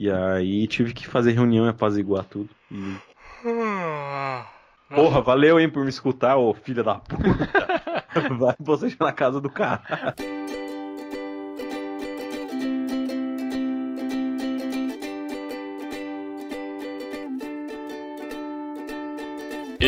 E aí tive que fazer reunião e apaziguar tudo. E... Porra, valeu, hein, por me escutar, ô filha da puta. Vai você na casa do cara.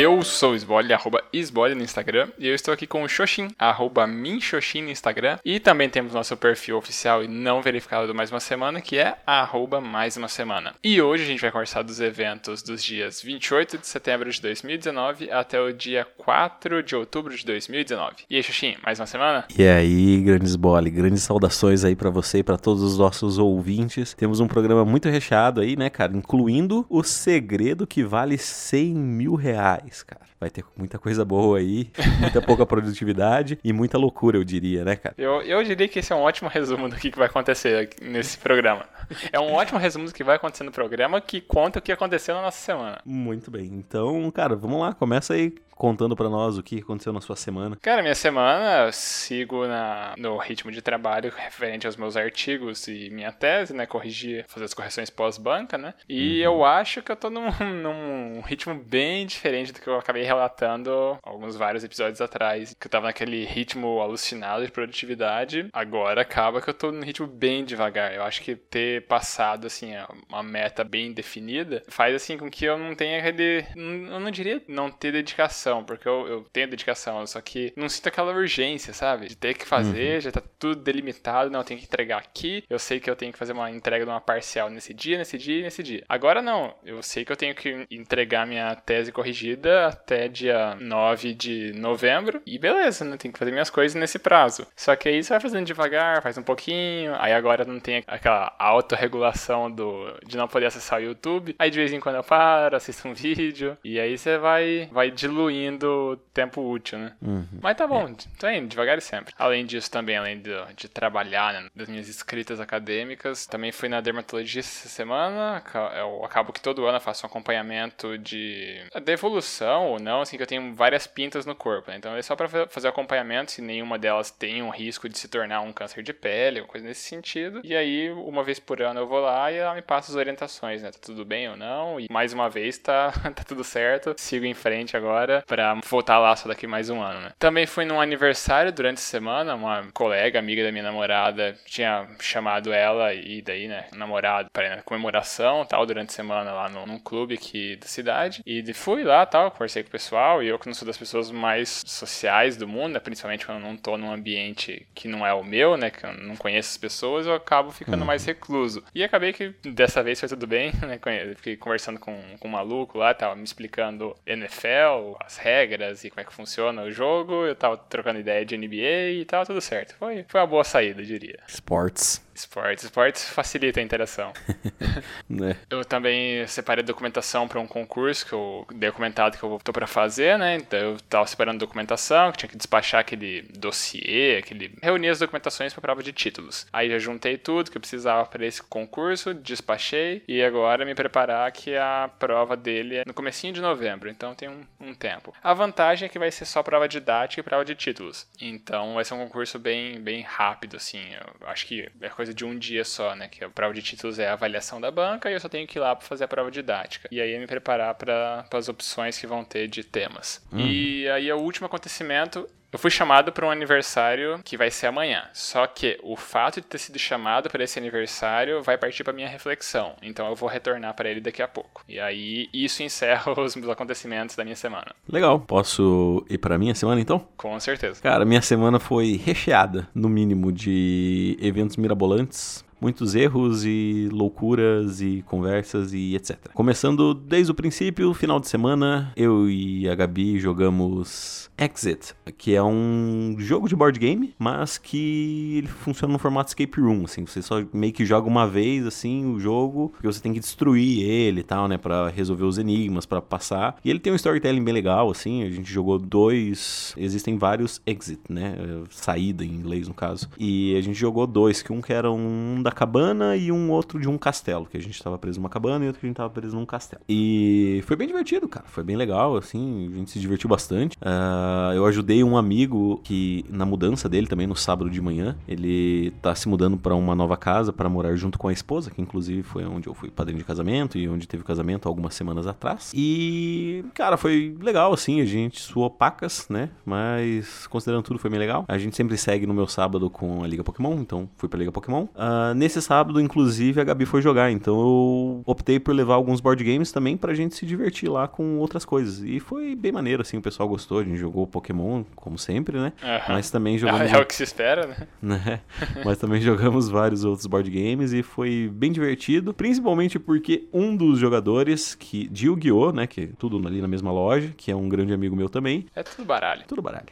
Eu sou Sbole, arroba Sbole no Instagram, e eu estou aqui com o Xoxin, arroba Minxoxin no Instagram, e também temos nosso perfil oficial e não verificado do Mais Uma Semana, que é arroba Mais Uma Semana. E hoje a gente vai conversar dos eventos dos dias 28 de setembro de 2019 até o dia 4 de outubro de 2019. E aí, Xoxin, mais uma semana? E aí, grandes Sbole, grandes saudações aí para você e para todos os nossos ouvintes. Temos um programa muito recheado aí, né, cara, incluindo o segredo que vale 100 mil reais reais, cara. Vai ter muita coisa boa aí, muita pouca produtividade e muita loucura, eu diria, né, cara? Eu, eu diria que esse é um ótimo resumo do que vai acontecer nesse programa. É um ótimo resumo do que vai acontecer no programa que conta o que aconteceu na nossa semana. Muito bem. Então, cara, vamos lá, começa aí contando para nós o que aconteceu na sua semana. Cara, minha semana eu sigo na, no ritmo de trabalho referente aos meus artigos e minha tese, né? Corrigir, fazer as correções pós-banca, né? E uhum. eu acho que eu tô num, num, ritmo bem diferente do que eu acabei relatando alguns vários episódios atrás, que eu tava naquele ritmo alucinado de produtividade. Agora acaba que eu tô num ritmo bem devagar. Eu acho que ter passado, assim, uma meta bem definida faz, assim, com que eu não tenha aquele... Eu não diria não ter dedicação porque eu, eu tenho dedicação, só que não sinto aquela urgência, sabe? De ter que fazer, uhum. já tá tudo delimitado, não, eu tenho que entregar aqui, eu sei que eu tenho que fazer uma entrega de uma parcial nesse dia, nesse dia e nesse dia. Agora não, eu sei que eu tenho que entregar minha tese corrigida até dia 9 de novembro, e beleza, né? Tenho que fazer minhas coisas nesse prazo. Só que aí você vai fazendo devagar, faz um pouquinho, aí agora não tem aquela autorregulação do, de não poder acessar o YouTube, aí de vez em quando eu paro, assisto um vídeo, e aí você vai, vai diluindo diminuindo tempo útil, né? Uhum. Mas tá bom, é. tô indo devagar e sempre. Além disso, também, além de, de trabalhar né, das minhas escritas acadêmicas, também fui na dermatologia essa semana. Eu acabo que todo ano eu faço um acompanhamento de da evolução ou não, assim, que eu tenho várias pintas no corpo, né? Então é só pra fazer acompanhamento se nenhuma delas tem um risco de se tornar um câncer de pele, alguma coisa nesse sentido. E aí, uma vez por ano eu vou lá e ela me passa as orientações, né? Tá tudo bem ou não? E mais uma vez tá, tá tudo certo. Sigo em frente agora para voltar lá só daqui mais um ano, né? Também fui num aniversário durante a semana, uma colega, amiga da minha namorada, tinha chamado ela e daí, né, namorado para comemoração, tal, durante a semana lá no, num clube aqui da cidade. E fui lá, tal, conversei com o pessoal, e eu que não sou das pessoas mais sociais do mundo, né, principalmente quando eu não tô num ambiente que não é o meu, né, que eu não conheço as pessoas, eu acabo ficando uhum. mais recluso. E acabei que dessa vez foi tudo bem, né, fiquei conversando com, com um maluco lá, tava me explicando NFL, as regras e como é que funciona o jogo. Eu tava trocando ideia de NBA e tava tudo certo. Foi, foi uma boa saída, eu diria. Sports. Esportes. Esportes facilita a interação. né? Eu também separei documentação para um concurso que eu dei comentado que eu tô para fazer, né? Então eu tava separando documentação, que tinha que despachar aquele dossiê, aquele reunir as documentações para prova de títulos. Aí já juntei tudo que eu precisava para esse concurso, despachei e agora me preparar que a prova dele é no comecinho de novembro, então tem um, um tempo. A vantagem é que vai ser só prova didática e prova de títulos. Então vai ser um concurso bem bem rápido assim. Eu acho que é coisa coisa de um dia só, né? Que a prova de títulos é a avaliação da banca e eu só tenho que ir lá para fazer a prova didática. E aí me preparar para as opções que vão ter de temas. Hum. E aí o último acontecimento eu fui chamado para um aniversário que vai ser amanhã. Só que o fato de ter sido chamado para esse aniversário vai partir para minha reflexão. Então eu vou retornar para ele daqui a pouco. E aí isso encerra os meus acontecimentos da minha semana. Legal. Posso ir para minha semana então? Com certeza. Cara, minha semana foi recheada, no mínimo, de eventos mirabolantes muitos erros e loucuras e conversas e etc. Começando desde o princípio, final de semana, eu e a Gabi jogamos Exit, que é um jogo de board game, mas que ele funciona no formato escape room, assim, você só meio que joga uma vez assim o jogo, porque você tem que destruir ele e tal, né, para resolver os enigmas, para passar. E ele tem um storytelling bem legal, assim, a gente jogou dois, existem vários exit, né, saída em inglês no caso. E a gente jogou dois, que um que era um da cabana e um outro de um castelo, que a gente tava preso numa cabana e outro que a gente tava preso num castelo. E foi bem divertido, cara. Foi bem legal, assim, a gente se divertiu bastante. Uh, eu ajudei um amigo que, na mudança dele também, no sábado de manhã, ele tá se mudando para uma nova casa para morar junto com a esposa, que inclusive foi onde eu fui padrinho de casamento e onde teve o casamento algumas semanas atrás. E, cara, foi legal, assim, a gente suou pacas, né? Mas, considerando tudo, foi bem legal. A gente sempre segue no meu sábado com a Liga Pokémon, então fui pra Liga Pokémon. Uh, nesse sábado, inclusive, a Gabi foi jogar, então eu optei por levar alguns board games também pra gente se divertir lá com outras coisas. E foi bem maneiro, assim, o pessoal gostou, a gente jogou Pokémon, como sempre, né? Uhum. Mas também jogamos... É, é o que se espera, né? né? Mas também jogamos vários outros board games e foi bem divertido, principalmente porque um dos jogadores que de Yu-Gi-Oh, né, que é tudo ali na mesma loja, que é um grande amigo meu também. É tudo baralho. Tudo baralho.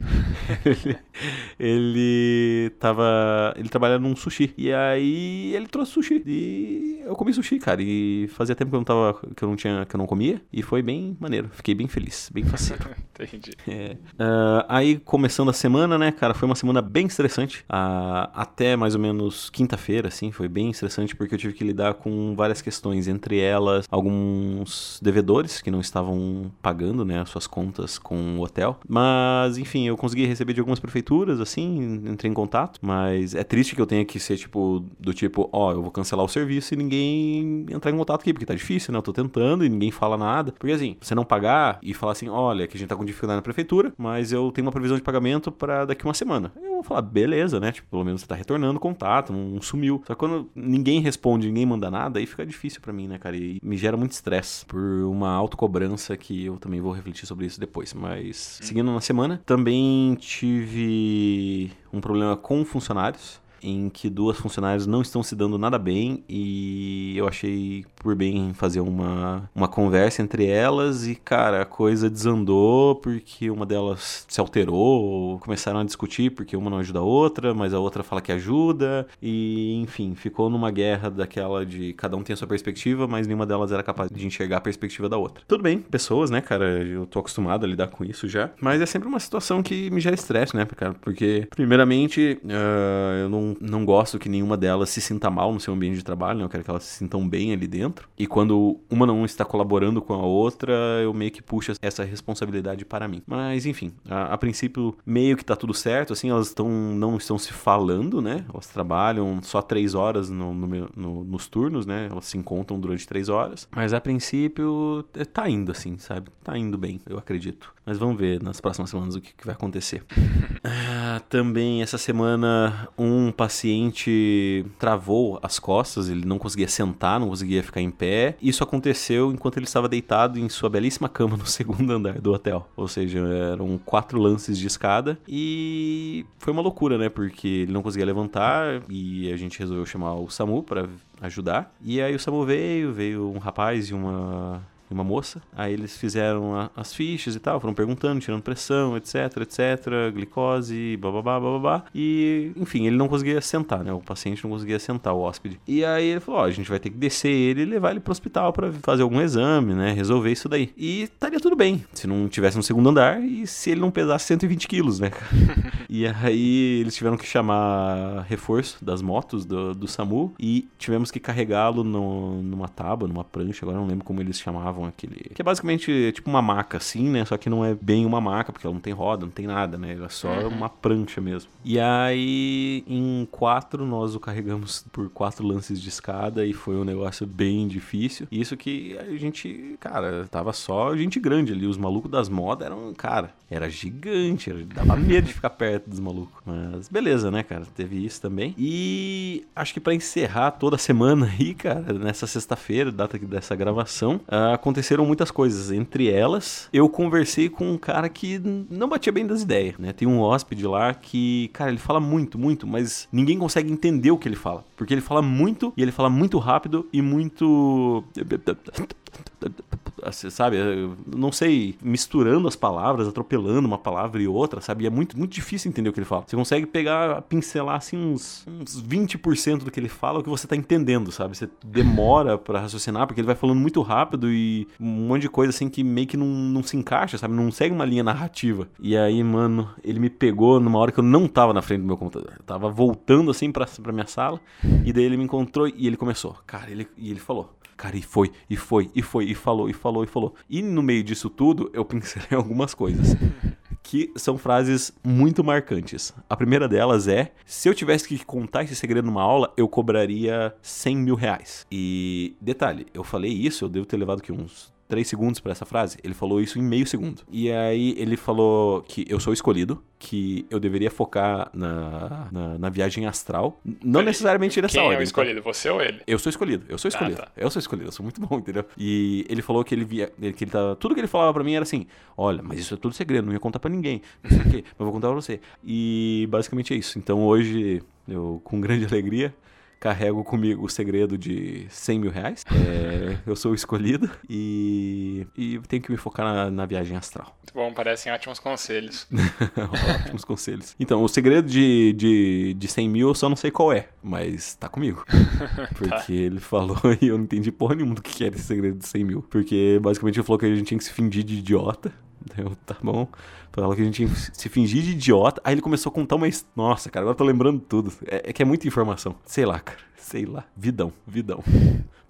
ele tava, ele trabalha num sushi e aí ele trouxe sushi e eu comi sushi, cara, e fazia tempo que eu não tava que eu não tinha que eu não comia e foi bem maneiro. Fiquei bem feliz, bem faceiro. Entendi. É. Uh, aí começando a semana, né, cara, foi uma semana bem estressante. Uh, até mais ou menos quinta-feira, assim, foi bem estressante porque eu tive que lidar com várias questões, entre elas alguns devedores que não estavam pagando, né, as suas contas com o hotel. Mas, enfim, eu consegui receber de algumas prefeituras, assim, entrei em contato. Mas é triste que eu tenha que ser, tipo, do tipo, ó, oh, eu vou cancelar o serviço e ninguém entrar em contato aqui, porque tá difícil, né? Eu tô tentando e ninguém fala nada. Porque assim, você não pagar e falar assim, olha, que a gente tá com dificuldade na prefeitura, mas eu tenho uma previsão de pagamento para daqui uma semana. Eu vou falar, beleza, né? Tipo, pelo menos você tá retornando contato, não sumiu. Só que quando ninguém responde, ninguém manda nada, aí fica difícil para mim, né, cara? E me gera muito estresse por uma autocobrança que eu também vou refletir sobre isso depois. Mas, seguindo na semana, também tive um problema com funcionários em que duas funcionárias não estão se dando nada bem e eu achei por bem fazer uma, uma conversa entre elas e, cara, a coisa desandou porque uma delas se alterou, começaram a discutir porque uma não ajuda a outra, mas a outra fala que ajuda e, enfim, ficou numa guerra daquela de cada um tem a sua perspectiva, mas nenhuma delas era capaz de enxergar a perspectiva da outra. Tudo bem, pessoas, né, cara, eu tô acostumado a lidar com isso já, mas é sempre uma situação que me gera estresse, né, cara, porque, primeiramente, uh, eu não não, gosto que nenhuma delas se sinta mal no seu ambiente de trabalho, né? eu quero que elas se sintam bem ali dentro. E quando uma não está colaborando com a outra, eu meio que puxo essa responsabilidade para mim. Mas enfim, a, a princípio meio que tá tudo certo, assim, elas estão não estão se falando, né? Elas trabalham só três horas no, no, no, nos turnos, né? Elas se encontram durante três horas. Mas a princípio é, tá indo, assim, sabe? Tá indo bem, eu acredito. Mas vamos ver nas próximas semanas o que, que vai acontecer. ah, também essa semana um paciente travou as costas, ele não conseguia sentar, não conseguia ficar em pé. Isso aconteceu enquanto ele estava deitado em sua belíssima cama no segundo andar do hotel. Ou seja, eram quatro lances de escada e foi uma loucura, né? Porque ele não conseguia levantar e a gente resolveu chamar o SAMU para ajudar. E aí o SAMU veio, veio um rapaz e uma e uma moça. Aí eles fizeram a, as fichas e tal, foram perguntando, tirando pressão, etc, etc, glicose, bababá, bababá. E, enfim, ele não conseguia sentar, né? O paciente não conseguia sentar, o hóspede. E aí ele falou: Ó, a gente vai ter que descer ele e levar ele pro hospital para fazer algum exame, né? Resolver isso daí. E estaria tudo bem, se não tivesse no segundo andar e se ele não pesasse 120 quilos, né? e aí eles tiveram que chamar reforço das motos do, do SAMU e tivemos que carregá-lo numa tábua, numa prancha, agora não lembro como eles chamavam aquele. Que é basicamente tipo uma maca, assim, né? Só que não é bem uma maca, porque ela não tem roda, não tem nada, né? Ela é só uhum. uma prancha mesmo. E aí, em quatro, nós o carregamos por quatro lances de escada e foi um negócio bem difícil. Isso que a gente, cara, tava só gente grande ali. Os malucos das modas eram, cara, era gigante. Era, dava medo de ficar perto dos malucos. Mas beleza, né, cara? Teve isso também. E acho que para encerrar toda a semana aí, cara, nessa sexta-feira, data dessa gravação, uh, aconteceram muitas coisas. Entre elas, eu conversei com um cara que não batia bem das ideias, né? Tem um hóspede lá que, cara, ele fala muito, muito, mas ninguém consegue entender o que ele fala. Porque ele fala muito e ele fala muito rápido e muito sabe? Não sei, misturando as palavras, atropelando uma palavra e outra, sabe? E é muito, muito difícil entender o que ele fala. Você consegue pegar, pincelar assim uns, uns 20% do que ele fala, o que você tá entendendo, sabe? Você demora para raciocinar, porque ele vai falando muito rápido e um monte de coisa assim que meio que não, não se encaixa, sabe? Não segue uma linha narrativa. E aí, mano, ele me pegou numa hora que eu não tava na frente do meu computador. Eu tava voltando assim pra, pra minha sala, e daí ele me encontrou e ele começou. Cara, ele, e ele falou. Cara, e foi, e foi, e foi, e falou, e falou, e falou. E no meio disso tudo, eu pincelei algumas coisas. Que são frases muito marcantes. A primeira delas é: se eu tivesse que contar esse segredo numa aula, eu cobraria 100 mil reais. E detalhe, eu falei isso, eu devo ter levado que uns 3 segundos para essa frase. Ele falou isso em meio segundo. E aí ele falou que eu sou escolhido, que eu deveria focar na, na, na viagem astral. Não necessariamente nessa Quem ordem. é o tá? escolhido? Você ou ele? Eu sou escolhido, eu sou escolhido. tá. Eu sou escolhido, eu sou muito bom, entendeu? E ele falou que ele via. Que ele tá, tudo que ele falava pra mim era assim: olha, mas isso é tudo segredo, não ia contar pra ninguém. Não sei o quê, mas vou contar pra você. E basicamente é isso. Então hoje, eu, com grande alegria. Carrego comigo o segredo de 100 mil reais. É, eu sou o escolhido e, e tenho que me focar na, na viagem astral. Muito bom, parecem ótimos conselhos. Ótimos conselhos. Então, o segredo de, de, de 100 mil eu só não sei qual é, mas tá comigo. Porque ele falou e eu não entendi porra nenhuma do que era esse segredo de 100 mil. Porque basicamente ele falou que a gente tinha que se fingir de idiota. Eu, tá bom. Falou que a gente se fingir de idiota. Aí ele começou a contar uma. Nossa, cara, agora eu tô lembrando tudo. É, é que é muita informação. Sei lá, cara. Sei lá. Vidão, vidão.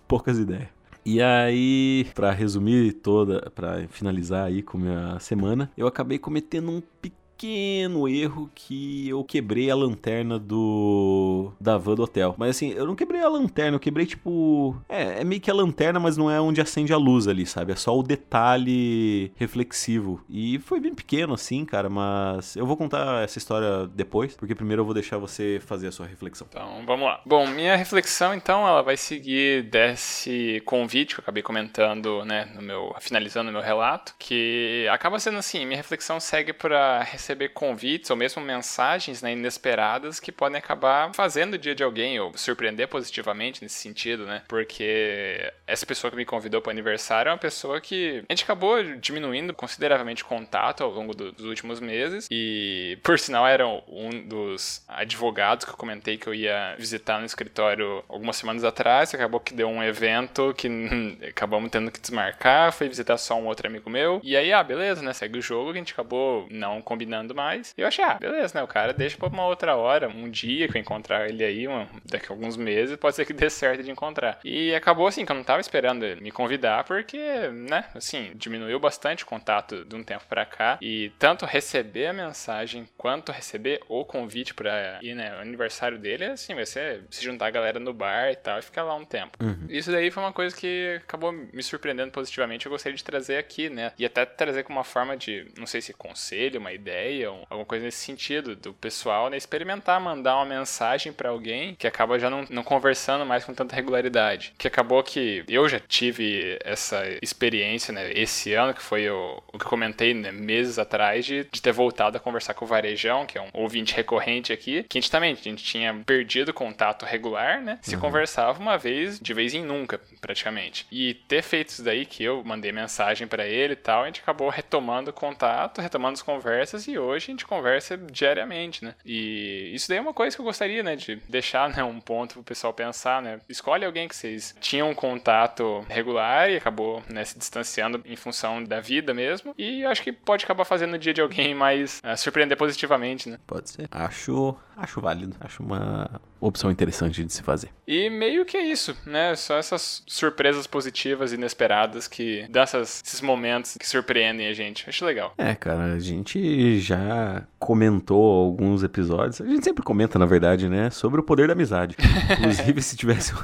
Poucas ideias. E aí, pra resumir toda, pra finalizar aí com minha semana, eu acabei cometendo um pequeno erro que eu quebrei a lanterna do da van do hotel. Mas assim, eu não quebrei a lanterna, eu quebrei tipo, é, é meio que a lanterna, mas não é onde acende a luz ali, sabe? É só o detalhe reflexivo. E foi bem pequeno assim, cara, mas eu vou contar essa história depois, porque primeiro eu vou deixar você fazer a sua reflexão. Então, vamos lá. Bom, minha reflexão, então, ela vai seguir desse convite que eu acabei comentando, né, no meu, finalizando o meu relato, que acaba sendo assim, minha reflexão segue para receber convites ou mesmo mensagens né, inesperadas que podem acabar fazendo o dia de alguém ou surpreender positivamente nesse sentido, né, porque essa pessoa que me convidou para o aniversário é uma pessoa que a gente acabou diminuindo consideravelmente o contato ao longo do- dos últimos meses e, por sinal, era um dos advogados que eu comentei que eu ia visitar no escritório algumas semanas atrás. Acabou que deu um evento que acabamos tendo que desmarcar. Fui visitar só um outro amigo meu. E aí, ah, beleza, né? Segue o jogo. que A gente acabou não combinando mais. E eu achei, ah, beleza, né? O cara deixa pra uma outra hora, um dia que eu encontrar ele aí, um- daqui a alguns meses, pode ser que dê certo de encontrar. E acabou assim, que eu não tava esperando ele me convidar, porque, né, assim, diminuiu bastante o contato de um tempo pra cá. E tanto receber a mensagem quanto receber o convite pra ir, né, o aniversário dele, assim, vai ser se juntar a galera no bar e tal e ficar lá um tempo. Isso daí foi uma coisa que acabou me surpreendendo positivamente. Eu gostaria de trazer aqui, né? E até trazer como uma forma de, não sei se conselho, uma ideia, um- alguma coisa nesse sentido, do pessoal, né? Experimentar mandar uma mensagem pra alguém que acaba já não, não conversando mais com tanta regularidade. Que acabou que eu já tive essa experiência, né? Esse ano, que foi o, o que comentei né, meses atrás, de, de ter voltado a conversar com o Varejão, que é um ouvinte recorrente aqui, que a gente também, a gente tinha perdido contato regular, né? Se conversava uma vez, de vez em nunca, praticamente. E ter feito isso daí, que eu mandei mensagem pra ele e tal, a gente acabou retomando o contato, retomando as conversas, e hoje a gente conversa diariamente, né? E isso daí é uma coisa que eu gostaria, né, de deixar, né, um ponto pro pessoal pensar, né? Escolhe alguém que vocês tinham um contato regular e acabou, né, se distanciando em função da vida mesmo, e acho que pode acabar fazendo o dia de alguém mais ah, surpreender positivamente, né? Pode ser. Acho, acho válido. Acho uma opção interessante de se fazer. E meio que é isso, né? Só essas surpresas positivas e inesperadas que dão essas- esses momentos que surpreendem a gente. Acho legal. É, cara, a gente já comentou alguns episódios. A gente sempre comenta, na verdade, né? Sobre o poder da amizade. Inclusive, se tivesse.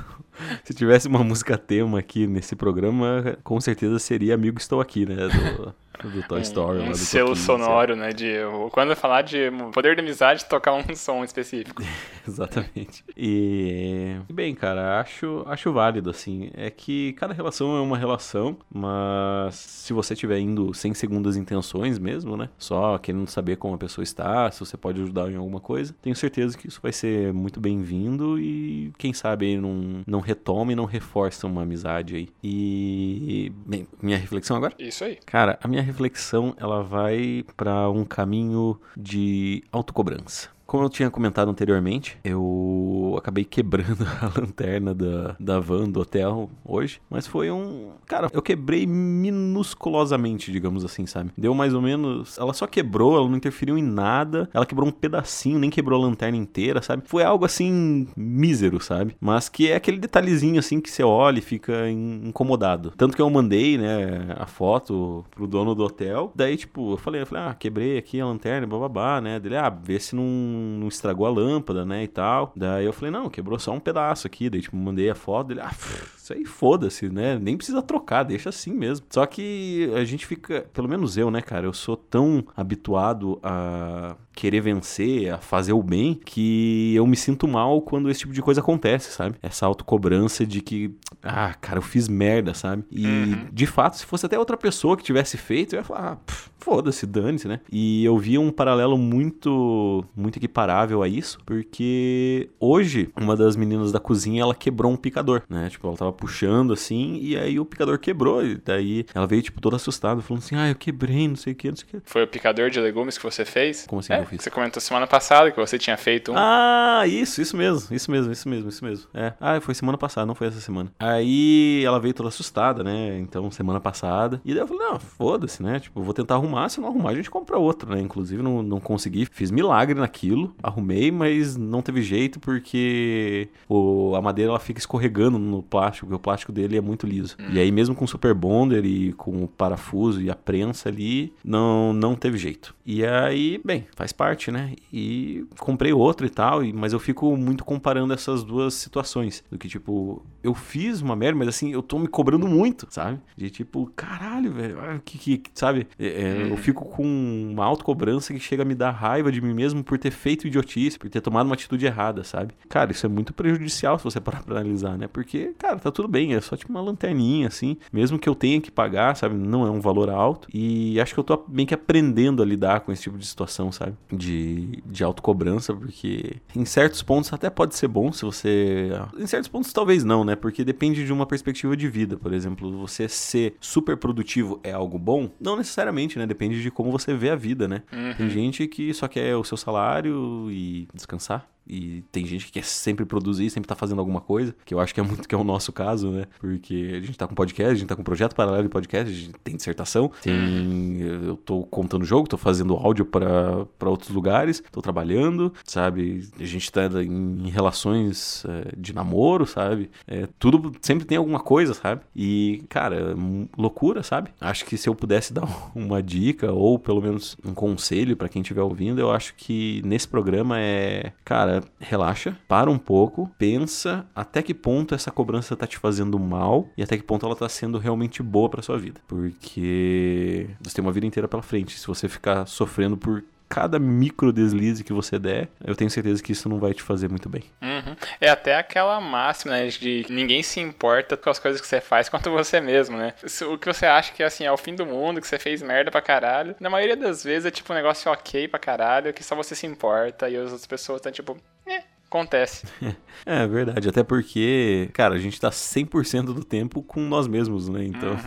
Se tivesse uma música tema aqui nesse programa, com certeza seria Amigo Estou Aqui, né? Do, Do Toy Story. Um, um selo Toquinho, sonoro, né? De, quando eu falar de poder da amizade, tocar um som específico. Exatamente. E, bem, cara, acho, acho válido, assim. É que cada relação é uma relação, mas se você estiver indo sem segundas intenções mesmo, né? Só querendo saber como a pessoa está, se você pode ajudar em alguma coisa, tenho certeza que isso vai ser muito bem-vindo e quem sabe não, não retoma e não reforça uma amizade aí. E, bem, minha reflexão agora? Isso aí. Cara, a minha reflexão ela vai para um caminho de autocobrança. Como eu tinha comentado anteriormente, eu acabei quebrando a lanterna da, da van do hotel hoje. Mas foi um. Cara, eu quebrei minusculosamente, digamos assim, sabe? Deu mais ou menos. Ela só quebrou, ela não interferiu em nada. Ela quebrou um pedacinho, nem quebrou a lanterna inteira, sabe? Foi algo assim, mísero, sabe? Mas que é aquele detalhezinho assim que você olha e fica incomodado. Tanto que eu mandei, né, a foto pro dono do hotel. Daí, tipo, eu falei, eu falei, ah, quebrei aqui a lanterna, bababá, né? Dele, ah, vê se não, não estragou a lâmpada, né? E tal. Daí eu falei, não, quebrou só um pedaço aqui. Daí, tipo, mandei a foto dele, ah, isso aí foda-se, né? Nem precisa trocar, deixa assim mesmo. Só que a gente fica, pelo menos eu, né, cara, eu sou tão habituado a querer vencer, a fazer o bem, que eu me sinto mal quando esse tipo de coisa acontece, sabe? Essa autocobrança de que, ah, cara, eu fiz merda, sabe? E Uhum. de fato, se fosse até outra pessoa que tivesse feito, eu ia falar, ah, pff, foda-se, dane-se, né? E eu vi um paralelo muito, muito equiparável a isso, porque hoje uma das meninas da cozinha ela quebrou um picador, né? Tipo, ela tava puxando assim, e aí o picador quebrou, e daí ela veio, tipo, toda assustada, falando assim, ah, eu quebrei, não sei o que, não sei o que. Foi o picador de legumes que você fez? Como assim É, que eu fiz? Você comentou semana passada que você tinha feito um. Ah, isso, isso mesmo, isso mesmo, isso mesmo, isso mesmo. É. Ah, foi semana passada, não foi essa semana. Aí ela veio toda assustada, né? Então, semana passada. E daí eu falei, não, foda-se, né? Tipo, vou tentar arrumar, se não arrumar, a gente compra outra, né? Inclusive, não, não consegui, fiz milagre naquilo, arrumei, mas não teve jeito porque o, a madeira ela fica escorregando no plástico, porque o plástico dele é muito liso. E aí, mesmo com o super bonder e com o parafuso e a prensa ali, não, não teve jeito. E aí, bem, faz parte, né? E comprei outro e tal, mas eu fico muito comparando essas duas situações. Do que, tipo, eu fiz uma merda, mas assim, eu tô me cobrando muito, sabe? De tipo, caralho, velho, ah, que, que, sabe? É, é, Eu fico com uma autocobrança que chega a me dar raiva de mim mesmo por ter feito idiotice, por ter tomado uma atitude errada, sabe? Cara, isso é muito prejudicial se você parar pra analisar, né? Porque, cara, tá tudo bem, é só tipo uma lanterninha, assim, mesmo que eu tenha que pagar, sabe? Não é um valor alto. E acho que eu tô bem que aprendendo a lidar com esse tipo de situação, sabe? De, de autocobrança, porque em certos pontos até pode ser bom se você. Em certos pontos talvez não, né? Porque depende de uma perspectiva de vida. Por exemplo, você ser super produtivo é algo bom? Não necessariamente, né? Depende de como você vê a vida, né? Tem gente que só quer o seu salário e descansar. E tem gente que quer sempre produzir, sempre tá fazendo alguma coisa, que eu acho que é muito que é o nosso caso, né? Porque a gente tá com podcast, a gente tá com projeto paralelo de podcast, a gente tem dissertação, tem. Eu tô contando jogo, tô fazendo áudio pra pra outros lugares, tô trabalhando, sabe? A gente tá em relações é, de namoro, sabe? É, tudo sempre tem alguma coisa, sabe? E, cara, é loucura, sabe? Acho que se eu pudesse dar uma dica, ou pelo menos um conselho pra quem estiver ouvindo, eu acho que nesse programa é, cara, relaxa, para um pouco, pensa até que ponto essa cobrança tá te fazendo mal e até que ponto ela tá sendo realmente boa pra sua vida. Porque você tem uma vida inteira pela frente. Se você ficar sofrendo por cada micro deslize que você der, eu tenho certeza que isso não vai te fazer muito bem. Uhum. É até aquela máxima, né, de ninguém se importa com as coisas que você faz quanto você mesmo, né? O que você acha que, assim, é o fim do mundo, que você fez merda pra caralho, na maioria das vezes é, tipo, um negócio ok pra caralho, que só você se importa e as outras pessoas estão, tipo, é, acontece. É verdade, até porque, cara, a gente tá 100% do tempo com nós mesmos, né? Então,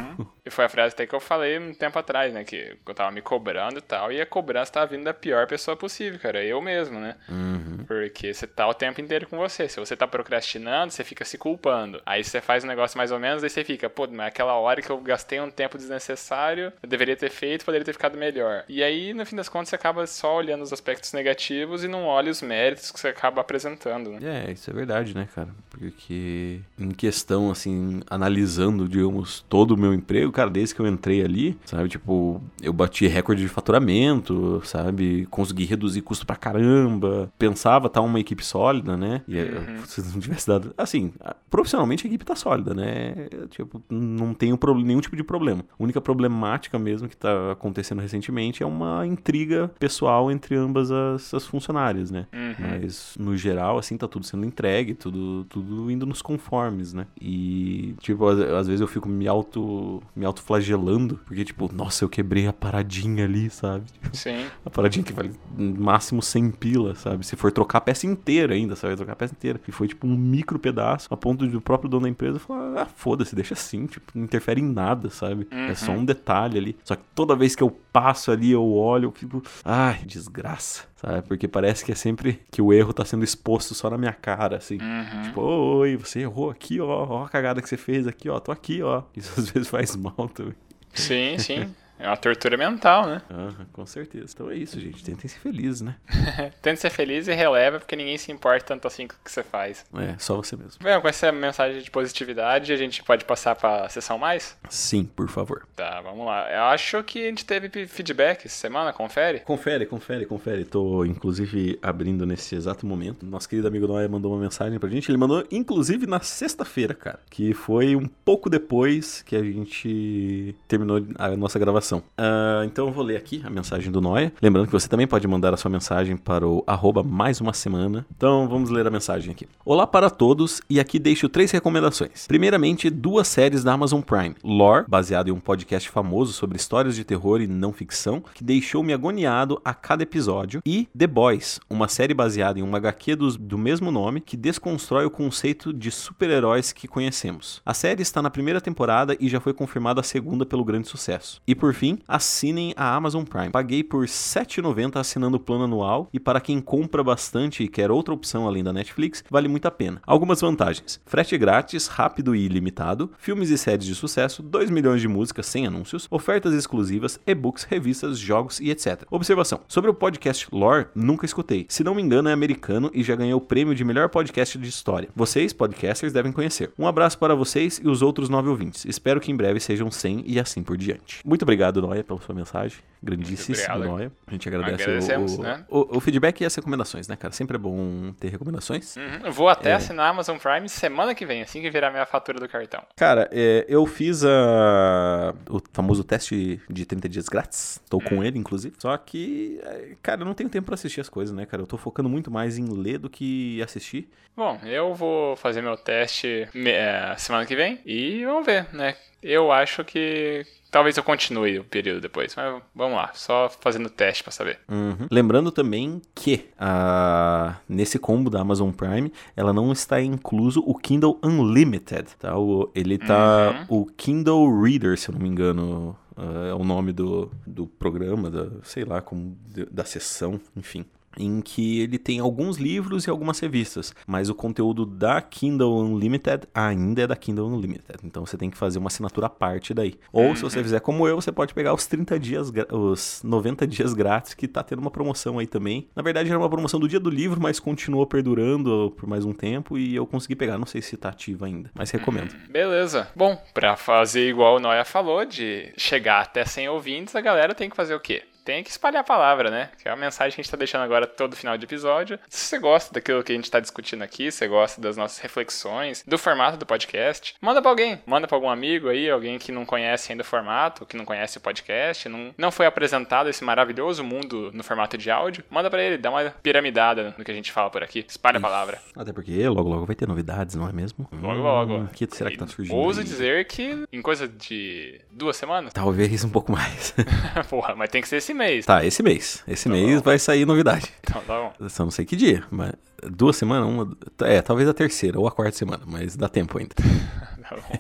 E foi a frase até que eu falei um tempo atrás, né, que eu tava me cobrando e tal, e a cobrança tava vindo da pior pessoa possível, cara, eu mesmo, né? Uhum. Porque você tá o tempo inteiro com você. Se você tá procrastinando, você fica se culpando. Aí você faz um negócio mais ou menos, aí você fica, pô, mas aquela hora que eu gastei um tempo desnecessário, eu deveria ter feito, poderia ter ficado melhor. E aí, no fim das contas, você acaba só olhando os aspectos negativos e não olha os méritos que você acaba apresentando, né? É, isso é verdade, né, cara? Porque em questão, assim, analisando, digamos, todo o meu emprego, cara, desde que eu entrei ali, sabe? Tipo, eu bati recorde de faturamento, sabe? Consegui reduzir custo pra caramba. Pensava tá uma equipe sólida, né? E uhum. se não tivesse dado. Assim, profissionalmente a equipe tá sólida, né? Tipo, não tenho nenhum tipo de problema. A única problemática mesmo que tá acontecendo recentemente é uma intriga pessoal entre ambas as, as funcionárias, né? Uhum. Mas, no geral, assim, tá tudo sendo entregue, tudo, tudo indo nos conformes, né? E, tipo, às, às vezes eu fico me auto, me auto flagelando, porque, tipo, nossa, eu quebrei a paradinha ali, sabe? Sim. A paradinha que vale máximo 100 pila, sabe? Se for trocar a peça inteira ainda, sabe? Trocar a peça inteira. E foi, tipo, um micro pedaço, a ponto do próprio dono da empresa falar, ah, foda-se, deixa assim, tipo, não interfere em nada, sabe? Uhum. É só um detalhe ali. Só que toda vez que eu passo ali, eu olho, eu fico, ai, desgraça sabe? Porque parece que é sempre que o erro tá sendo exposto só na minha cara, assim. Uhum. Tipo, oi, você errou aqui, ó, ó a cagada que você fez aqui, ó, tô aqui, ó. Isso às vezes faz mal Sim, sim. É uma tortura mental, né? Uhum, com certeza. Então é isso, gente. Tentem ser felizes, né? Tente ser feliz e releva, porque ninguém se importa tanto assim com o que você faz. É, só você mesmo. Bem, com essa mensagem de positividade, a gente pode passar pra sessão mais? Sim, por favor. Tá, vamos lá. Eu acho que a gente teve feedback essa semana, confere? Confere, confere, confere. Tô, inclusive, abrindo nesse exato momento. Nosso querido amigo Noé mandou uma mensagem pra gente. Ele mandou, inclusive, na sexta-feira, cara. Que foi um pouco depois que a gente terminou a nossa gravação Uh, então eu vou ler aqui a mensagem do Noia. Lembrando que você também pode mandar a sua mensagem para o arroba mais uma semana. Então vamos ler a mensagem aqui. Olá para todos e aqui deixo três recomendações. Primeiramente, duas séries da Amazon Prime. Lore, baseado em um podcast famoso sobre histórias de terror e não ficção, que deixou-me agoniado a cada episódio. E The Boys, uma série baseada em uma HQ do, do mesmo nome que desconstrói o conceito de super-heróis que conhecemos. A série está na primeira temporada e já foi confirmada a segunda pelo grande sucesso. E por fim, assinem a Amazon Prime. Paguei por R$ 7,90 assinando o plano anual e para quem compra bastante e quer outra opção além da Netflix, vale muito a pena. Algumas vantagens: frete grátis, rápido e ilimitado, filmes e séries de sucesso, 2 milhões de músicas sem anúncios, ofertas exclusivas, e-books, revistas, jogos e etc. Observação: sobre o podcast Lore, nunca escutei. Se não me engano, é americano e já ganhou o prêmio de melhor podcast de história. Vocês, podcasters, devem conhecer. Um abraço para vocês e os outros nove ouvintes. Espero que em breve sejam 100 e assim por diante. Muito obrigado obrigado, Noia, pela sua mensagem. Grandíssimo, Noia. A gente agradece o, né? o, o, feedback e as recomendações, né, cara? Sempre é bom ter recomendações. Uhum. Vou até é... assinar a Amazon Prime semana que vem, assim que virar minha fatura do cartão. Cara, é, eu fiz a, o famoso teste de 30 dias grátis. Tô com hum. ele, inclusive. Só que, é, cara, eu não tenho tempo para assistir as coisas, né, cara? Eu tô focando muito mais em ler do que assistir. Bom, eu vou fazer meu teste é, semana que vem e vamos ver, né? Eu acho que talvez eu continue o período depois, mas vamos lá, só fazendo teste para saber. Uhum. Lembrando também que uh, nesse combo da Amazon Prime, ela não está incluso o Kindle Unlimited, tá? O, ele tá uhum. o Kindle Reader, se eu não me engano, uh, é o nome do, do programa, da, sei lá, como da sessão, enfim em que ele tem alguns livros e algumas revistas, mas o conteúdo da Kindle Unlimited ainda é da Kindle Unlimited. Então você tem que fazer uma assinatura à parte daí. Ou se você uhum. fizer como eu, você pode pegar os 30 dias, os 90 dias grátis que tá tendo uma promoção aí também. Na verdade era uma promoção do dia do livro, mas continuou perdurando por mais um tempo e eu consegui pegar, não sei se tá ativo ainda, mas recomendo. Uhum. Beleza. Bom, para fazer igual o Noia falou de chegar até 100 ouvintes, a galera tem que fazer o quê? Tem que espalhar a palavra, né? Que é a mensagem que a gente tá deixando agora todo final de episódio. Se você gosta daquilo que a gente tá discutindo aqui, se você gosta das nossas reflexões, do formato do podcast, manda para alguém. Manda para algum amigo aí, alguém que não conhece ainda o formato, que não conhece o podcast, não, não foi apresentado esse maravilhoso mundo no formato de áudio. Manda para ele, dá uma piramidada no que a gente fala por aqui. Espalha a palavra. Até porque logo logo vai ter novidades, não é mesmo? Logo logo. O que será que tá surgindo? Ouso dizer que em coisa de duas semanas? Talvez um pouco mais. Porra, mas tem que ser esse mês. Tá, esse mês. Esse tá mês bom. vai sair novidade. Então tá bom. Só não sei que dia, mas duas semanas, uma. É, talvez a terceira ou a quarta semana, mas dá tempo ainda. tá bom.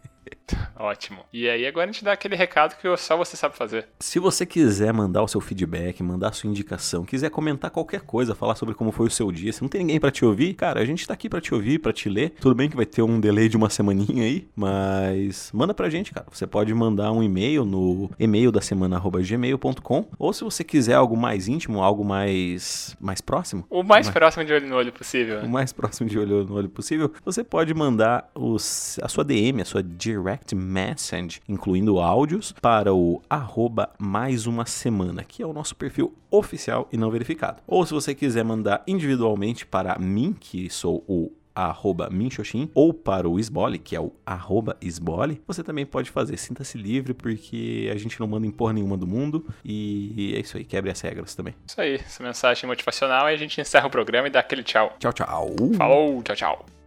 Ótimo. E aí agora a gente dá aquele recado que só você sabe fazer. Se você quiser mandar o seu feedback, mandar a sua indicação, quiser comentar qualquer coisa, falar sobre como foi o seu dia, se não tem ninguém para te ouvir, cara, a gente tá aqui para te ouvir, para te ler. Tudo bem que vai ter um delay de uma semaninha aí, mas manda pra gente, cara. Você pode mandar um e-mail no e-mail da semana@gmail.com ou se você quiser algo mais íntimo, algo mais mais próximo. O mais, mais próximo de olho no olho possível. O mais próximo de olho no olho possível, você pode mandar os, a sua DM, a sua direct message, incluindo áudios, para o arroba mais uma semana, que é o nosso perfil oficial e não verificado. Ou se você quiser mandar individualmente para mim, que sou o arroba Minxoxin, ou para o Sbole, que é o arroba Sbole, você também pode fazer. Sinta-se livre, porque a gente não manda em porra nenhuma do mundo. E é isso aí, quebre as regras também. Isso aí, essa mensagem motivacional e a gente encerra o programa e dá aquele tchau. Tchau, tchau. Falou, tchau, tchau.